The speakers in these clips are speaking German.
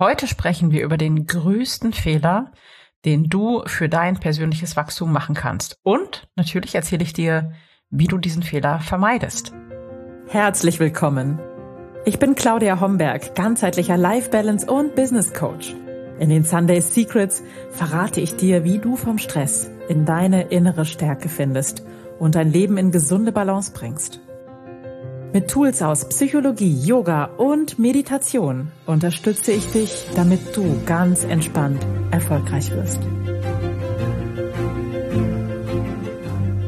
Heute sprechen wir über den größten Fehler, den du für dein persönliches Wachstum machen kannst. Und natürlich erzähle ich dir, wie du diesen Fehler vermeidest. Herzlich willkommen. Ich bin Claudia Homberg, ganzheitlicher Life Balance und Business Coach. In den Sunday Secrets verrate ich dir, wie du vom Stress in deine innere Stärke findest und dein Leben in gesunde Balance bringst. Mit Tools aus Psychologie, Yoga und Meditation unterstütze ich dich, damit du ganz entspannt erfolgreich wirst.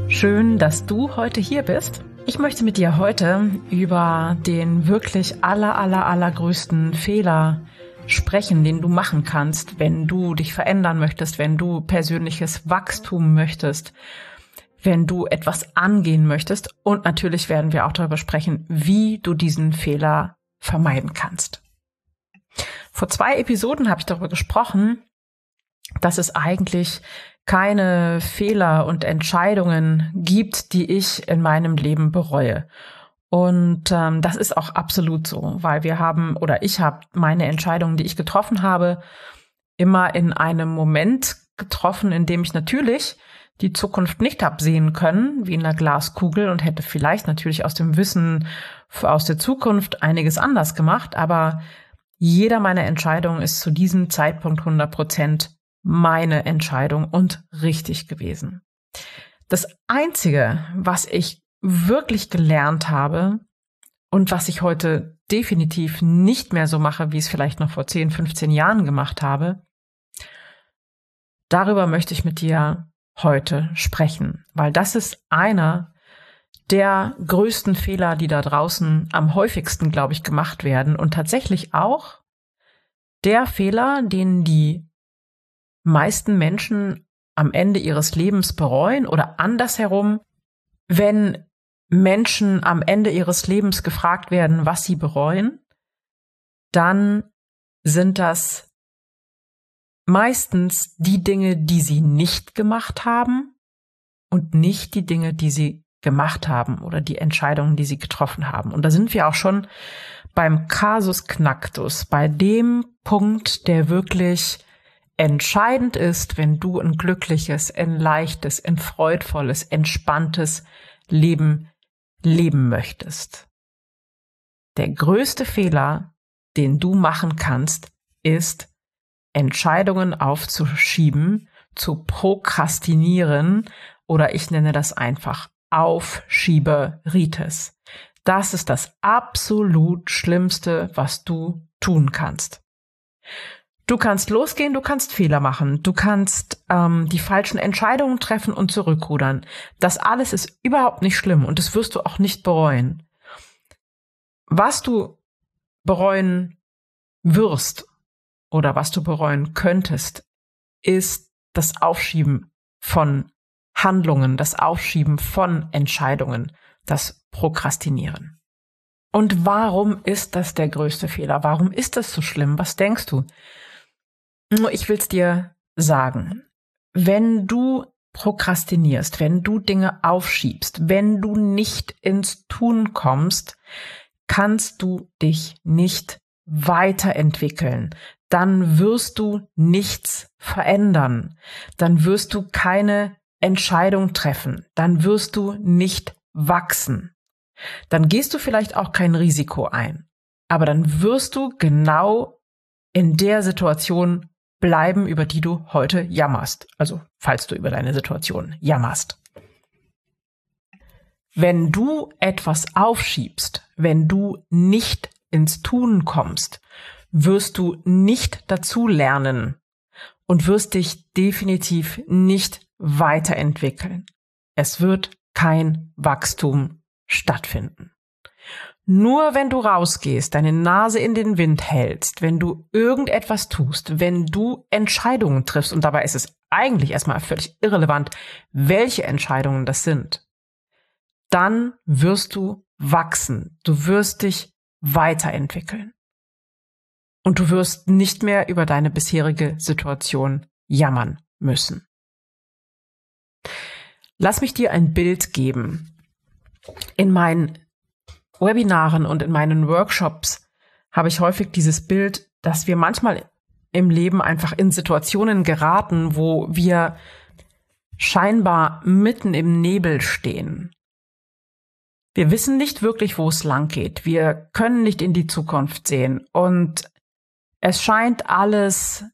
Schön, dass du heute hier bist. Ich möchte mit dir heute über den wirklich aller, aller, allergrößten Fehler sprechen, den du machen kannst, wenn du dich verändern möchtest, wenn du persönliches Wachstum möchtest wenn du etwas angehen möchtest. Und natürlich werden wir auch darüber sprechen, wie du diesen Fehler vermeiden kannst. Vor zwei Episoden habe ich darüber gesprochen, dass es eigentlich keine Fehler und Entscheidungen gibt, die ich in meinem Leben bereue. Und ähm, das ist auch absolut so, weil wir haben oder ich habe meine Entscheidungen, die ich getroffen habe, immer in einem Moment getroffen, in dem ich natürlich die Zukunft nicht absehen können, wie in einer Glaskugel und hätte vielleicht natürlich aus dem Wissen aus der Zukunft einiges anders gemacht, aber jeder meiner Entscheidungen ist zu diesem Zeitpunkt 100 Prozent meine Entscheidung und richtig gewesen. Das Einzige, was ich wirklich gelernt habe und was ich heute definitiv nicht mehr so mache, wie es vielleicht noch vor 10, 15 Jahren gemacht habe, darüber möchte ich mit dir heute sprechen, weil das ist einer der größten Fehler, die da draußen am häufigsten, glaube ich, gemacht werden. Und tatsächlich auch der Fehler, den die meisten Menschen am Ende ihres Lebens bereuen oder andersherum, wenn Menschen am Ende ihres Lebens gefragt werden, was sie bereuen, dann sind das meistens die Dinge, die sie nicht gemacht haben und nicht die Dinge, die sie gemacht haben oder die Entscheidungen, die sie getroffen haben. Und da sind wir auch schon beim Kasus Knacktus, bei dem Punkt, der wirklich entscheidend ist, wenn du ein glückliches, ein leichtes, ein freudvolles, entspanntes Leben leben möchtest. Der größte Fehler, den du machen kannst, ist, Entscheidungen aufzuschieben, zu prokrastinieren oder ich nenne das einfach Aufschieberitis. Das ist das absolut Schlimmste, was du tun kannst. Du kannst losgehen, du kannst Fehler machen, du kannst ähm, die falschen Entscheidungen treffen und zurückrudern. Das alles ist überhaupt nicht schlimm und das wirst du auch nicht bereuen. Was du bereuen wirst oder was du bereuen könntest, ist das Aufschieben von Handlungen, das Aufschieben von Entscheidungen, das Prokrastinieren. Und warum ist das der größte Fehler? Warum ist das so schlimm? Was denkst du? Ich will's dir sagen. Wenn du prokrastinierst, wenn du Dinge aufschiebst, wenn du nicht ins Tun kommst, kannst du dich nicht weiterentwickeln dann wirst du nichts verändern. Dann wirst du keine Entscheidung treffen. Dann wirst du nicht wachsen. Dann gehst du vielleicht auch kein Risiko ein. Aber dann wirst du genau in der Situation bleiben, über die du heute jammerst. Also falls du über deine Situation jammerst. Wenn du etwas aufschiebst, wenn du nicht ins Tun kommst, wirst du nicht dazu lernen und wirst dich definitiv nicht weiterentwickeln. Es wird kein Wachstum stattfinden. Nur wenn du rausgehst, deine Nase in den Wind hältst, wenn du irgendetwas tust, wenn du Entscheidungen triffst, und dabei ist es eigentlich erstmal völlig irrelevant, welche Entscheidungen das sind, dann wirst du wachsen, du wirst dich weiterentwickeln und du wirst nicht mehr über deine bisherige Situation jammern müssen. Lass mich dir ein Bild geben. In meinen Webinaren und in meinen Workshops habe ich häufig dieses Bild dass wir manchmal im Leben einfach in Situationen geraten, wo wir scheinbar mitten im Nebel stehen. Wir wissen nicht wirklich, wo es lang geht. Wir können nicht in die Zukunft sehen. Und es scheint alles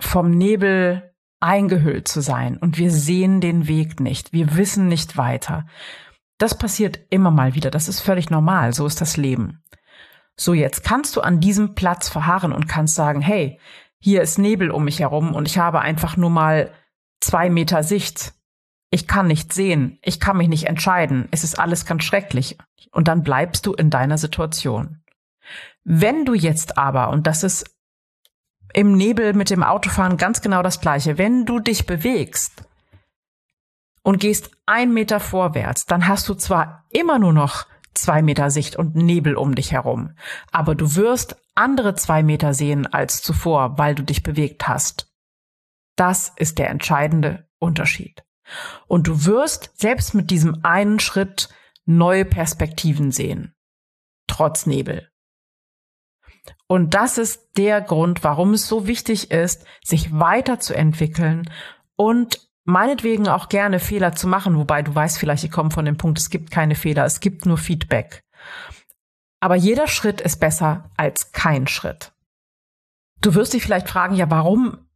vom Nebel eingehüllt zu sein. Und wir sehen den Weg nicht. Wir wissen nicht weiter. Das passiert immer mal wieder. Das ist völlig normal. So ist das Leben. So, jetzt kannst du an diesem Platz verharren und kannst sagen, hey, hier ist Nebel um mich herum und ich habe einfach nur mal zwei Meter Sicht. Ich kann nicht sehen. Ich kann mich nicht entscheiden. Es ist alles ganz schrecklich. Und dann bleibst du in deiner Situation. Wenn du jetzt aber, und das ist im Nebel mit dem Autofahren ganz genau das gleiche, wenn du dich bewegst und gehst ein Meter vorwärts, dann hast du zwar immer nur noch zwei Meter Sicht und Nebel um dich herum. Aber du wirst andere zwei Meter sehen als zuvor, weil du dich bewegt hast. Das ist der entscheidende Unterschied. Und du wirst selbst mit diesem einen Schritt neue Perspektiven sehen. Trotz Nebel. Und das ist der Grund, warum es so wichtig ist, sich weiterzuentwickeln und meinetwegen auch gerne Fehler zu machen, wobei du weißt vielleicht, ich komme von dem Punkt, es gibt keine Fehler, es gibt nur Feedback. Aber jeder Schritt ist besser als kein Schritt. Du wirst dich vielleicht fragen, ja, warum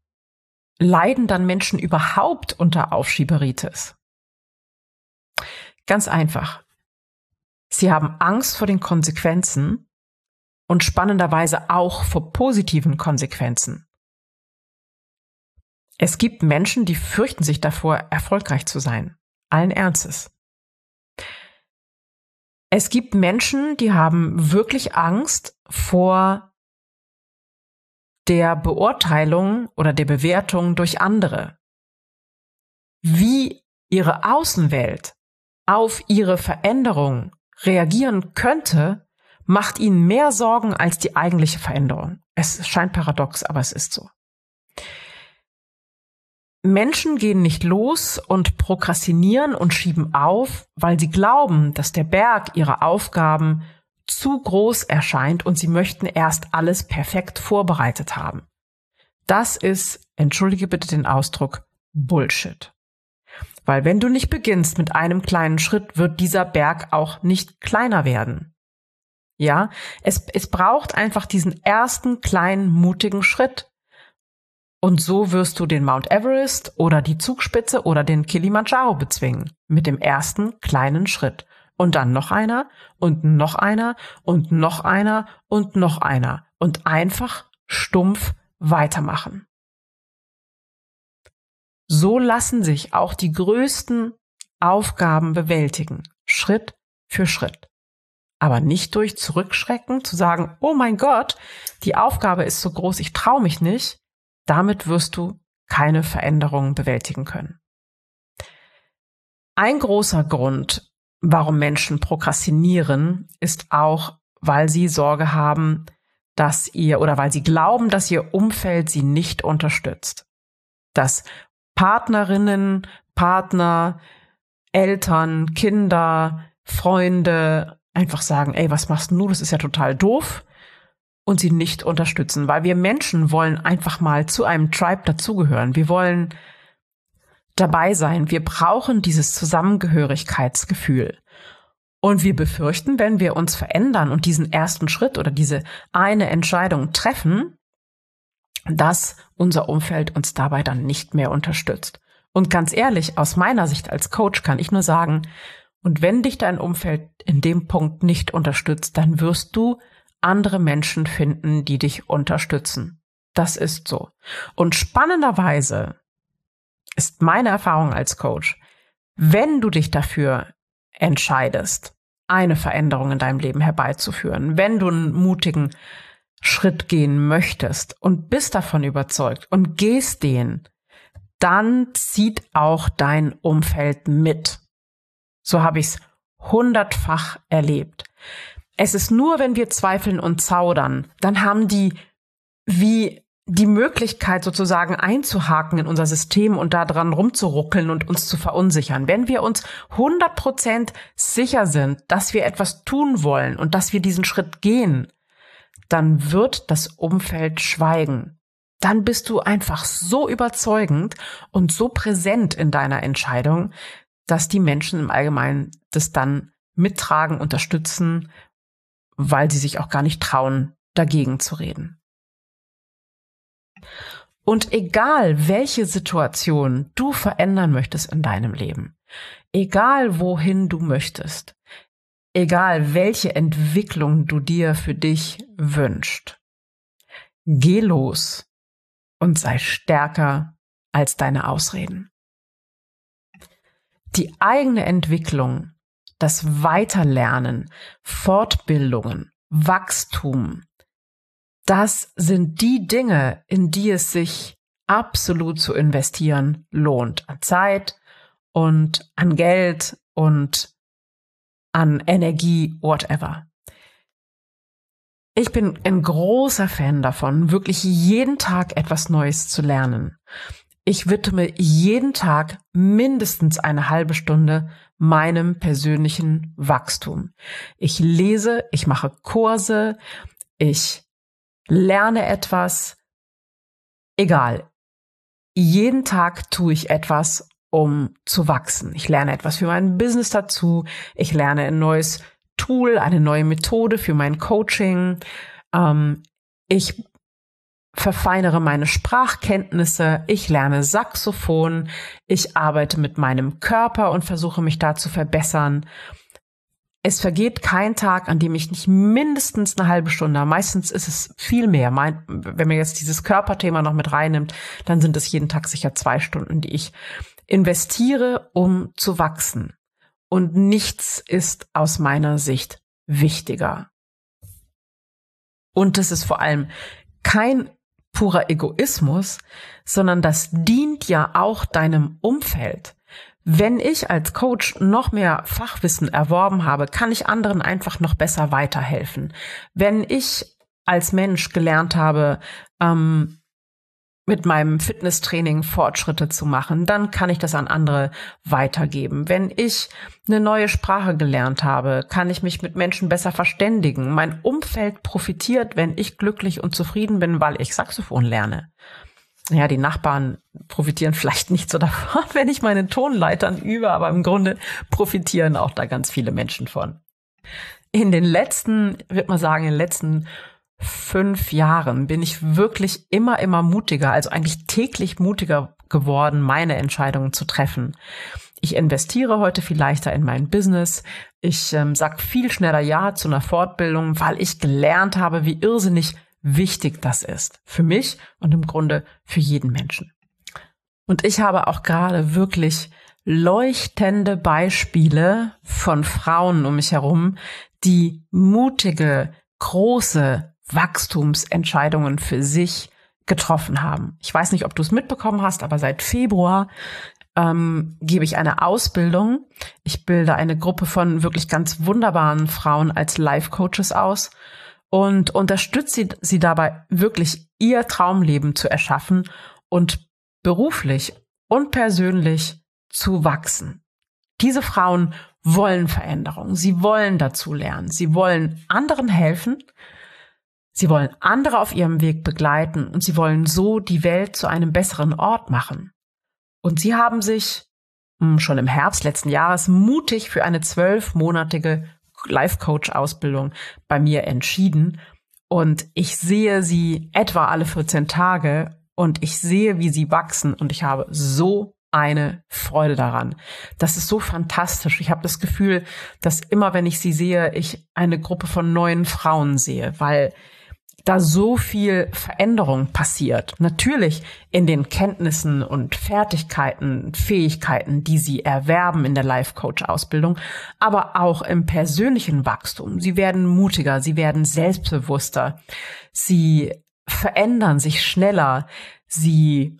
leiden dann Menschen überhaupt unter Aufschieberitis? Ganz einfach. Sie haben Angst vor den Konsequenzen und spannenderweise auch vor positiven Konsequenzen. Es gibt Menschen, die fürchten sich davor, erfolgreich zu sein. Allen Ernstes. Es gibt Menschen, die haben wirklich Angst vor der Beurteilung oder der Bewertung durch andere. Wie ihre Außenwelt auf ihre Veränderung reagieren könnte, macht ihnen mehr Sorgen als die eigentliche Veränderung. Es scheint paradox, aber es ist so. Menschen gehen nicht los und prokrastinieren und schieben auf, weil sie glauben, dass der Berg ihrer Aufgaben zu groß erscheint und sie möchten erst alles perfekt vorbereitet haben. Das ist, entschuldige bitte den Ausdruck, Bullshit. Weil wenn du nicht beginnst mit einem kleinen Schritt, wird dieser Berg auch nicht kleiner werden. Ja, es, es braucht einfach diesen ersten kleinen mutigen Schritt. Und so wirst du den Mount Everest oder die Zugspitze oder den Kilimanjaro bezwingen. Mit dem ersten kleinen Schritt. Und dann noch einer und noch einer und noch einer und noch einer. Und einfach stumpf weitermachen. So lassen sich auch die größten Aufgaben bewältigen. Schritt für Schritt. Aber nicht durch Zurückschrecken zu sagen, oh mein Gott, die Aufgabe ist so groß, ich traue mich nicht, damit wirst du keine Veränderungen bewältigen können. Ein großer Grund, warum Menschen prokrastinieren, ist auch, weil sie Sorge haben, dass ihr oder weil sie glauben, dass ihr Umfeld sie nicht unterstützt. Dass Partnerinnen, Partner, Eltern, Kinder, Freunde einfach sagen, ey, was machst du? Das ist ja total doof und sie nicht unterstützen, weil wir Menschen wollen einfach mal zu einem Tribe dazugehören. Wir wollen dabei sein. Wir brauchen dieses Zusammengehörigkeitsgefühl. Und wir befürchten, wenn wir uns verändern und diesen ersten Schritt oder diese eine Entscheidung treffen, dass unser Umfeld uns dabei dann nicht mehr unterstützt. Und ganz ehrlich, aus meiner Sicht als Coach kann ich nur sagen, und wenn dich dein Umfeld in dem Punkt nicht unterstützt, dann wirst du andere Menschen finden, die dich unterstützen. Das ist so. Und spannenderweise ist meine Erfahrung als Coach, wenn du dich dafür entscheidest, eine Veränderung in deinem Leben herbeizuführen, wenn du einen mutigen Schritt gehen möchtest und bist davon überzeugt und gehst den, dann zieht auch dein Umfeld mit. So habe ich es hundertfach erlebt. Es ist nur, wenn wir zweifeln und zaudern, dann haben die wie die Möglichkeit sozusagen einzuhaken in unser System und da dran rumzuruckeln und uns zu verunsichern. Wenn wir uns 100% sicher sind, dass wir etwas tun wollen und dass wir diesen Schritt gehen, dann wird das Umfeld schweigen. Dann bist du einfach so überzeugend und so präsent in deiner Entscheidung, dass die Menschen im Allgemeinen das dann mittragen, unterstützen, weil sie sich auch gar nicht trauen, dagegen zu reden. Und egal, welche Situation du verändern möchtest in deinem Leben, egal wohin du möchtest, egal welche Entwicklung du dir für dich wünschst, geh los und sei stärker als deine Ausreden. Die eigene Entwicklung, das Weiterlernen, Fortbildungen, Wachstum, das sind die Dinge, in die es sich absolut zu investieren lohnt. An Zeit und an Geld und an Energie, whatever. Ich bin ein großer Fan davon, wirklich jeden Tag etwas Neues zu lernen. Ich widme jeden Tag mindestens eine halbe Stunde meinem persönlichen Wachstum. Ich lese, ich mache Kurse, ich lerne etwas, egal. Jeden Tag tue ich etwas, um zu wachsen. Ich lerne etwas für mein Business dazu. Ich lerne ein neues Tool, eine neue Methode für mein Coaching. Ähm, ich verfeinere meine Sprachkenntnisse, ich lerne Saxophon, ich arbeite mit meinem Körper und versuche mich da zu verbessern. Es vergeht kein Tag, an dem ich nicht mindestens eine halbe Stunde, meistens ist es viel mehr. Mein, wenn man jetzt dieses Körperthema noch mit reinnimmt, dann sind es jeden Tag sicher zwei Stunden, die ich investiere, um zu wachsen. Und nichts ist aus meiner Sicht wichtiger. Und das ist vor allem kein purer Egoismus, sondern das dient ja auch deinem Umfeld. Wenn ich als Coach noch mehr Fachwissen erworben habe, kann ich anderen einfach noch besser weiterhelfen. Wenn ich als Mensch gelernt habe, ähm, mit meinem Fitnesstraining Fortschritte zu machen, dann kann ich das an andere weitergeben. Wenn ich eine neue Sprache gelernt habe, kann ich mich mit Menschen besser verständigen. Mein Umfeld profitiert, wenn ich glücklich und zufrieden bin, weil ich Saxophon lerne ja, die Nachbarn profitieren vielleicht nicht so davon, wenn ich meine Tonleitern übe, aber im Grunde profitieren auch da ganz viele Menschen von. In den letzten, würde man sagen, in den letzten fünf Jahren bin ich wirklich immer, immer mutiger, also eigentlich täglich mutiger geworden, meine Entscheidungen zu treffen. Ich investiere heute viel leichter in mein Business. Ich ähm, sag viel schneller Ja zu einer Fortbildung, weil ich gelernt habe, wie irrsinnig wichtig das ist. Für mich und im Grunde für jeden Menschen. Und ich habe auch gerade wirklich leuchtende Beispiele von Frauen um mich herum, die mutige, große Wachstumsentscheidungen für sich getroffen haben. Ich weiß nicht, ob du es mitbekommen hast, aber seit Februar ähm, gebe ich eine Ausbildung. Ich bilde eine Gruppe von wirklich ganz wunderbaren Frauen als Life-Coaches aus und unterstützt sie, sie dabei, wirklich ihr Traumleben zu erschaffen und beruflich und persönlich zu wachsen. Diese Frauen wollen Veränderung, sie wollen dazu lernen, sie wollen anderen helfen, sie wollen andere auf ihrem Weg begleiten und sie wollen so die Welt zu einem besseren Ort machen. Und sie haben sich hm, schon im Herbst letzten Jahres mutig für eine zwölfmonatige Life-Coach-Ausbildung bei mir entschieden. Und ich sehe sie etwa alle 14 Tage und ich sehe, wie sie wachsen und ich habe so eine Freude daran. Das ist so fantastisch. Ich habe das Gefühl, dass immer, wenn ich sie sehe, ich eine Gruppe von neuen Frauen sehe, weil da so viel Veränderung passiert. Natürlich in den Kenntnissen und Fertigkeiten, Fähigkeiten, die sie erwerben in der Life Coach Ausbildung, aber auch im persönlichen Wachstum. Sie werden mutiger, sie werden selbstbewusster, sie verändern sich schneller, sie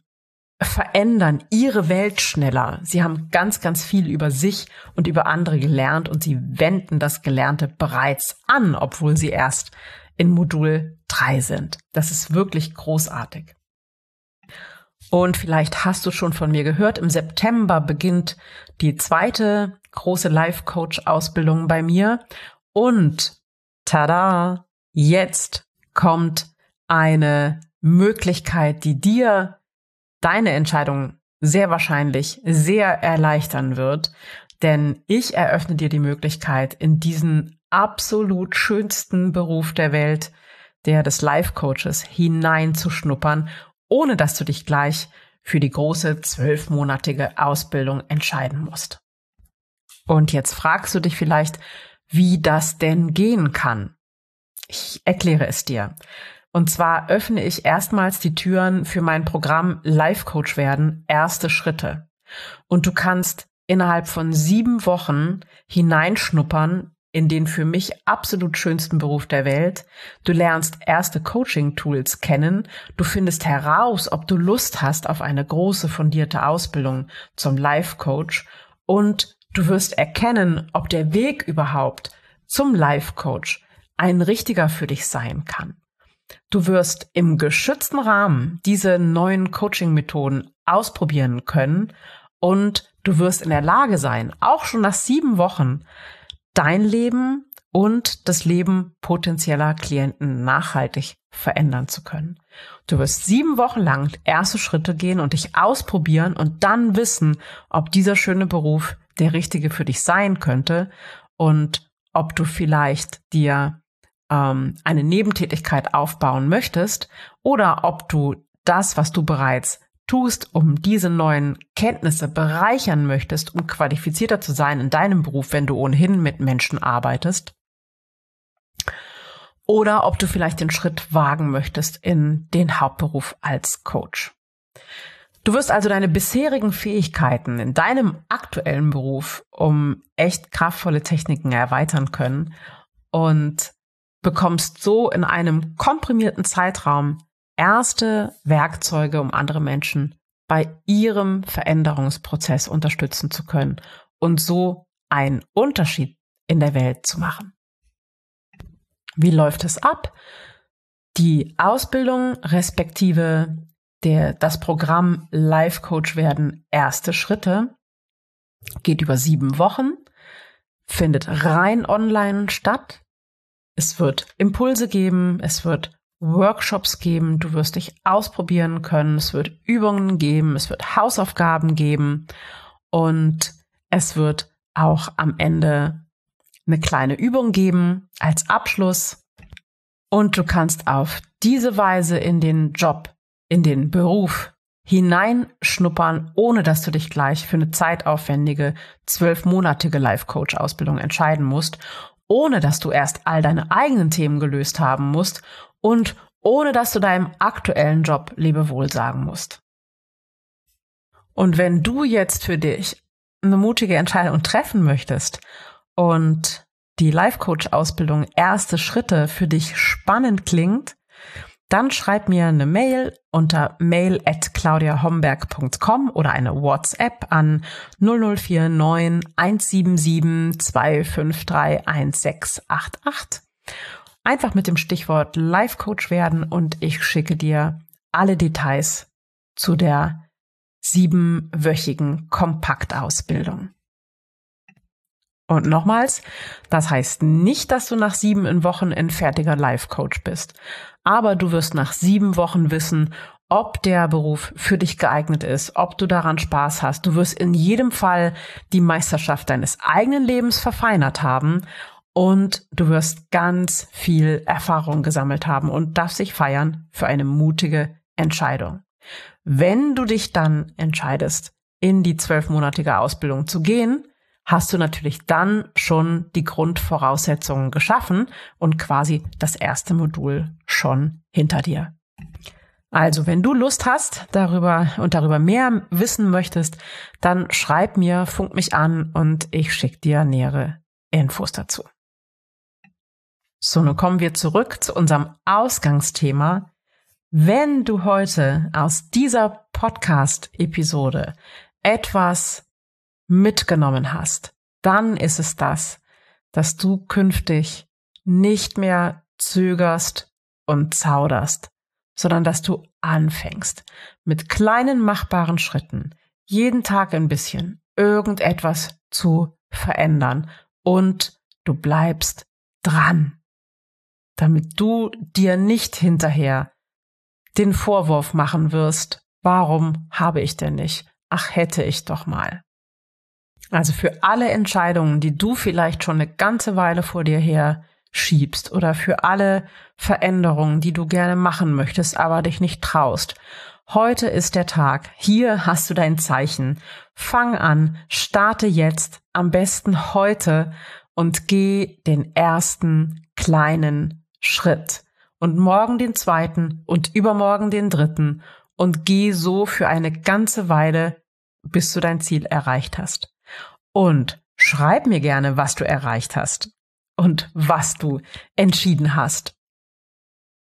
verändern ihre Welt schneller. Sie haben ganz, ganz viel über sich und über andere gelernt und sie wenden das Gelernte bereits an, obwohl sie erst in Modul 3 sind. Das ist wirklich großartig. Und vielleicht hast du schon von mir gehört, im September beginnt die zweite große Life Coach Ausbildung bei mir. Und tada, jetzt kommt eine Möglichkeit, die dir deine Entscheidung sehr wahrscheinlich sehr erleichtern wird, denn ich eröffne dir die Möglichkeit, in diesen absolut schönsten Beruf der Welt, der des Life Coaches, hineinzuschnuppern, ohne dass du dich gleich für die große zwölfmonatige Ausbildung entscheiden musst. Und jetzt fragst du dich vielleicht, wie das denn gehen kann. Ich erkläre es dir. Und zwar öffne ich erstmals die Türen für mein Programm Life Coach werden, erste Schritte. Und du kannst innerhalb von sieben Wochen hineinschnuppern in den für mich absolut schönsten Beruf der Welt. Du lernst erste Coaching-Tools kennen. Du findest heraus, ob du Lust hast auf eine große fundierte Ausbildung zum Life Coach. Und du wirst erkennen, ob der Weg überhaupt zum Life Coach ein richtiger für dich sein kann. Du wirst im geschützten Rahmen diese neuen Coaching-Methoden ausprobieren können und du wirst in der Lage sein, auch schon nach sieben Wochen dein Leben und das Leben potenzieller Klienten nachhaltig verändern zu können. Du wirst sieben Wochen lang erste Schritte gehen und dich ausprobieren und dann wissen, ob dieser schöne Beruf der richtige für dich sein könnte und ob du vielleicht dir ähm, eine Nebentätigkeit aufbauen möchtest oder ob du das, was du bereits tust, um diese neuen Kenntnisse bereichern möchtest, um qualifizierter zu sein in deinem Beruf, wenn du ohnehin mit Menschen arbeitest. Oder ob du vielleicht den Schritt wagen möchtest in den Hauptberuf als Coach. Du wirst also deine bisherigen Fähigkeiten in deinem aktuellen Beruf um echt kraftvolle Techniken erweitern können und bekommst so in einem komprimierten Zeitraum erste Werkzeuge, um andere Menschen bei ihrem Veränderungsprozess unterstützen zu können und so einen Unterschied in der Welt zu machen. Wie läuft es ab? Die Ausbildung respektive der, das Programm Life Coach werden erste Schritte geht über sieben Wochen, findet rein online statt. Es wird Impulse geben, es wird Workshops geben, du wirst dich ausprobieren können, es wird Übungen geben, es wird Hausaufgaben geben. Und es wird auch am Ende eine kleine Übung geben als Abschluss. Und du kannst auf diese Weise in den Job, in den Beruf hineinschnuppern, ohne dass du dich gleich für eine zeitaufwendige zwölfmonatige Life-Coach-Ausbildung entscheiden musst, ohne dass du erst all deine eigenen Themen gelöst haben musst und ohne dass du deinem aktuellen Job Lebewohl sagen musst. Und wenn du jetzt für dich eine mutige Entscheidung treffen möchtest und die Life Coach Ausbildung erste Schritte für dich spannend klingt, dann schreib mir eine Mail unter mail at claudiahomberg.com oder eine WhatsApp an 0049 177 253 1688 einfach mit dem Stichwort Life Coach werden und ich schicke dir alle Details zu der siebenwöchigen Kompaktausbildung. Und nochmals, das heißt nicht, dass du nach sieben Wochen ein fertiger Life Coach bist, aber du wirst nach sieben Wochen wissen, ob der Beruf für dich geeignet ist, ob du daran Spaß hast. Du wirst in jedem Fall die Meisterschaft deines eigenen Lebens verfeinert haben und du wirst ganz viel Erfahrung gesammelt haben und darfst dich feiern für eine mutige Entscheidung. Wenn du dich dann entscheidest, in die zwölfmonatige Ausbildung zu gehen, hast du natürlich dann schon die Grundvoraussetzungen geschaffen und quasi das erste Modul schon hinter dir. Also, wenn du Lust hast darüber und darüber mehr wissen möchtest, dann schreib mir, funk mich an und ich schicke dir nähere Infos dazu. So, nun kommen wir zurück zu unserem Ausgangsthema. Wenn du heute aus dieser Podcast-Episode etwas mitgenommen hast, dann ist es das, dass du künftig nicht mehr zögerst und zauderst, sondern dass du anfängst mit kleinen machbaren Schritten, jeden Tag ein bisschen irgendetwas zu verändern und du bleibst dran. damit du dir nicht hinterher den Vorwurf machen wirst, warum habe ich denn nicht? Ach, hätte ich doch mal. Also für alle Entscheidungen, die du vielleicht schon eine ganze Weile vor dir her schiebst oder für alle Veränderungen, die du gerne machen möchtest, aber dich nicht traust. Heute ist der Tag. Hier hast du dein Zeichen. Fang an, starte jetzt, am besten heute und geh den ersten kleinen Schritt und morgen den zweiten und übermorgen den dritten und geh so für eine ganze Weile, bis du dein Ziel erreicht hast. Und schreib mir gerne, was du erreicht hast und was du entschieden hast.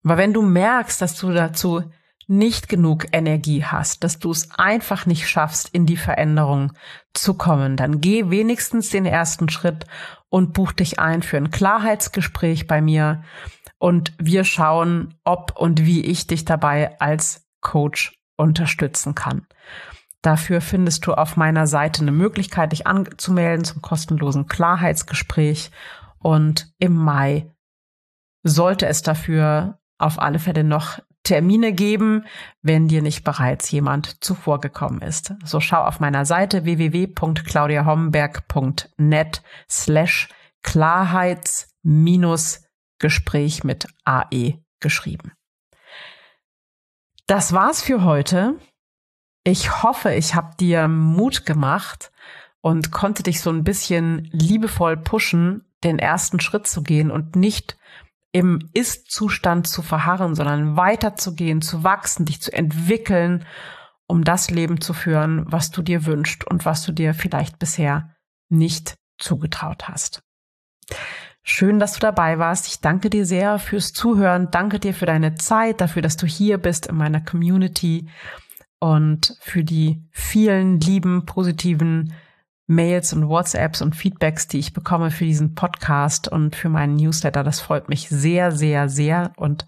Aber wenn du merkst, dass du dazu nicht genug Energie hast, dass du es einfach nicht schaffst, in die Veränderung zu kommen, dann geh wenigstens den ersten Schritt und buch dich ein für ein Klarheitsgespräch bei mir und wir schauen, ob und wie ich dich dabei als Coach unterstützen kann. Dafür findest du auf meiner Seite eine Möglichkeit, dich anzumelden zum kostenlosen Klarheitsgespräch. Und im Mai sollte es dafür auf alle Fälle noch Termine geben, wenn dir nicht bereits jemand zuvor gekommen ist. So schau auf meiner Seite www.claudiahomberg.net slash Klarheits minus Gespräch mit AE geschrieben. Das war's für heute. Ich hoffe, ich habe dir Mut gemacht und konnte dich so ein bisschen liebevoll pushen, den ersten Schritt zu gehen und nicht im Ist-Zustand zu verharren, sondern weiterzugehen, zu wachsen, dich zu entwickeln, um das Leben zu führen, was du dir wünschst und was du dir vielleicht bisher nicht zugetraut hast. Schön, dass du dabei warst. Ich danke dir sehr fürs Zuhören. Danke dir für deine Zeit, dafür, dass du hier bist in meiner Community und für die vielen lieben, positiven Mails und WhatsApps und Feedbacks, die ich bekomme für diesen Podcast und für meinen Newsletter. Das freut mich sehr, sehr, sehr und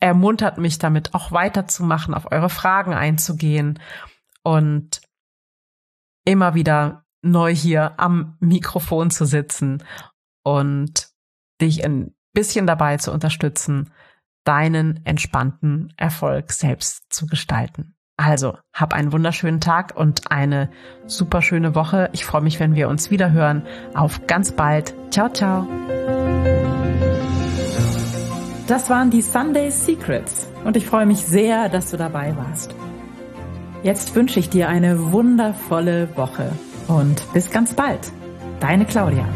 ermuntert mich damit auch weiterzumachen, auf eure Fragen einzugehen und immer wieder neu hier am Mikrofon zu sitzen und dich ein bisschen dabei zu unterstützen, deinen entspannten Erfolg selbst zu gestalten. Also, hab einen wunderschönen Tag und eine super schöne Woche. Ich freue mich, wenn wir uns wieder hören. Auf ganz bald. Ciao, ciao. Das waren die Sunday Secrets und ich freue mich sehr, dass du dabei warst. Jetzt wünsche ich dir eine wundervolle Woche und bis ganz bald. Deine Claudia.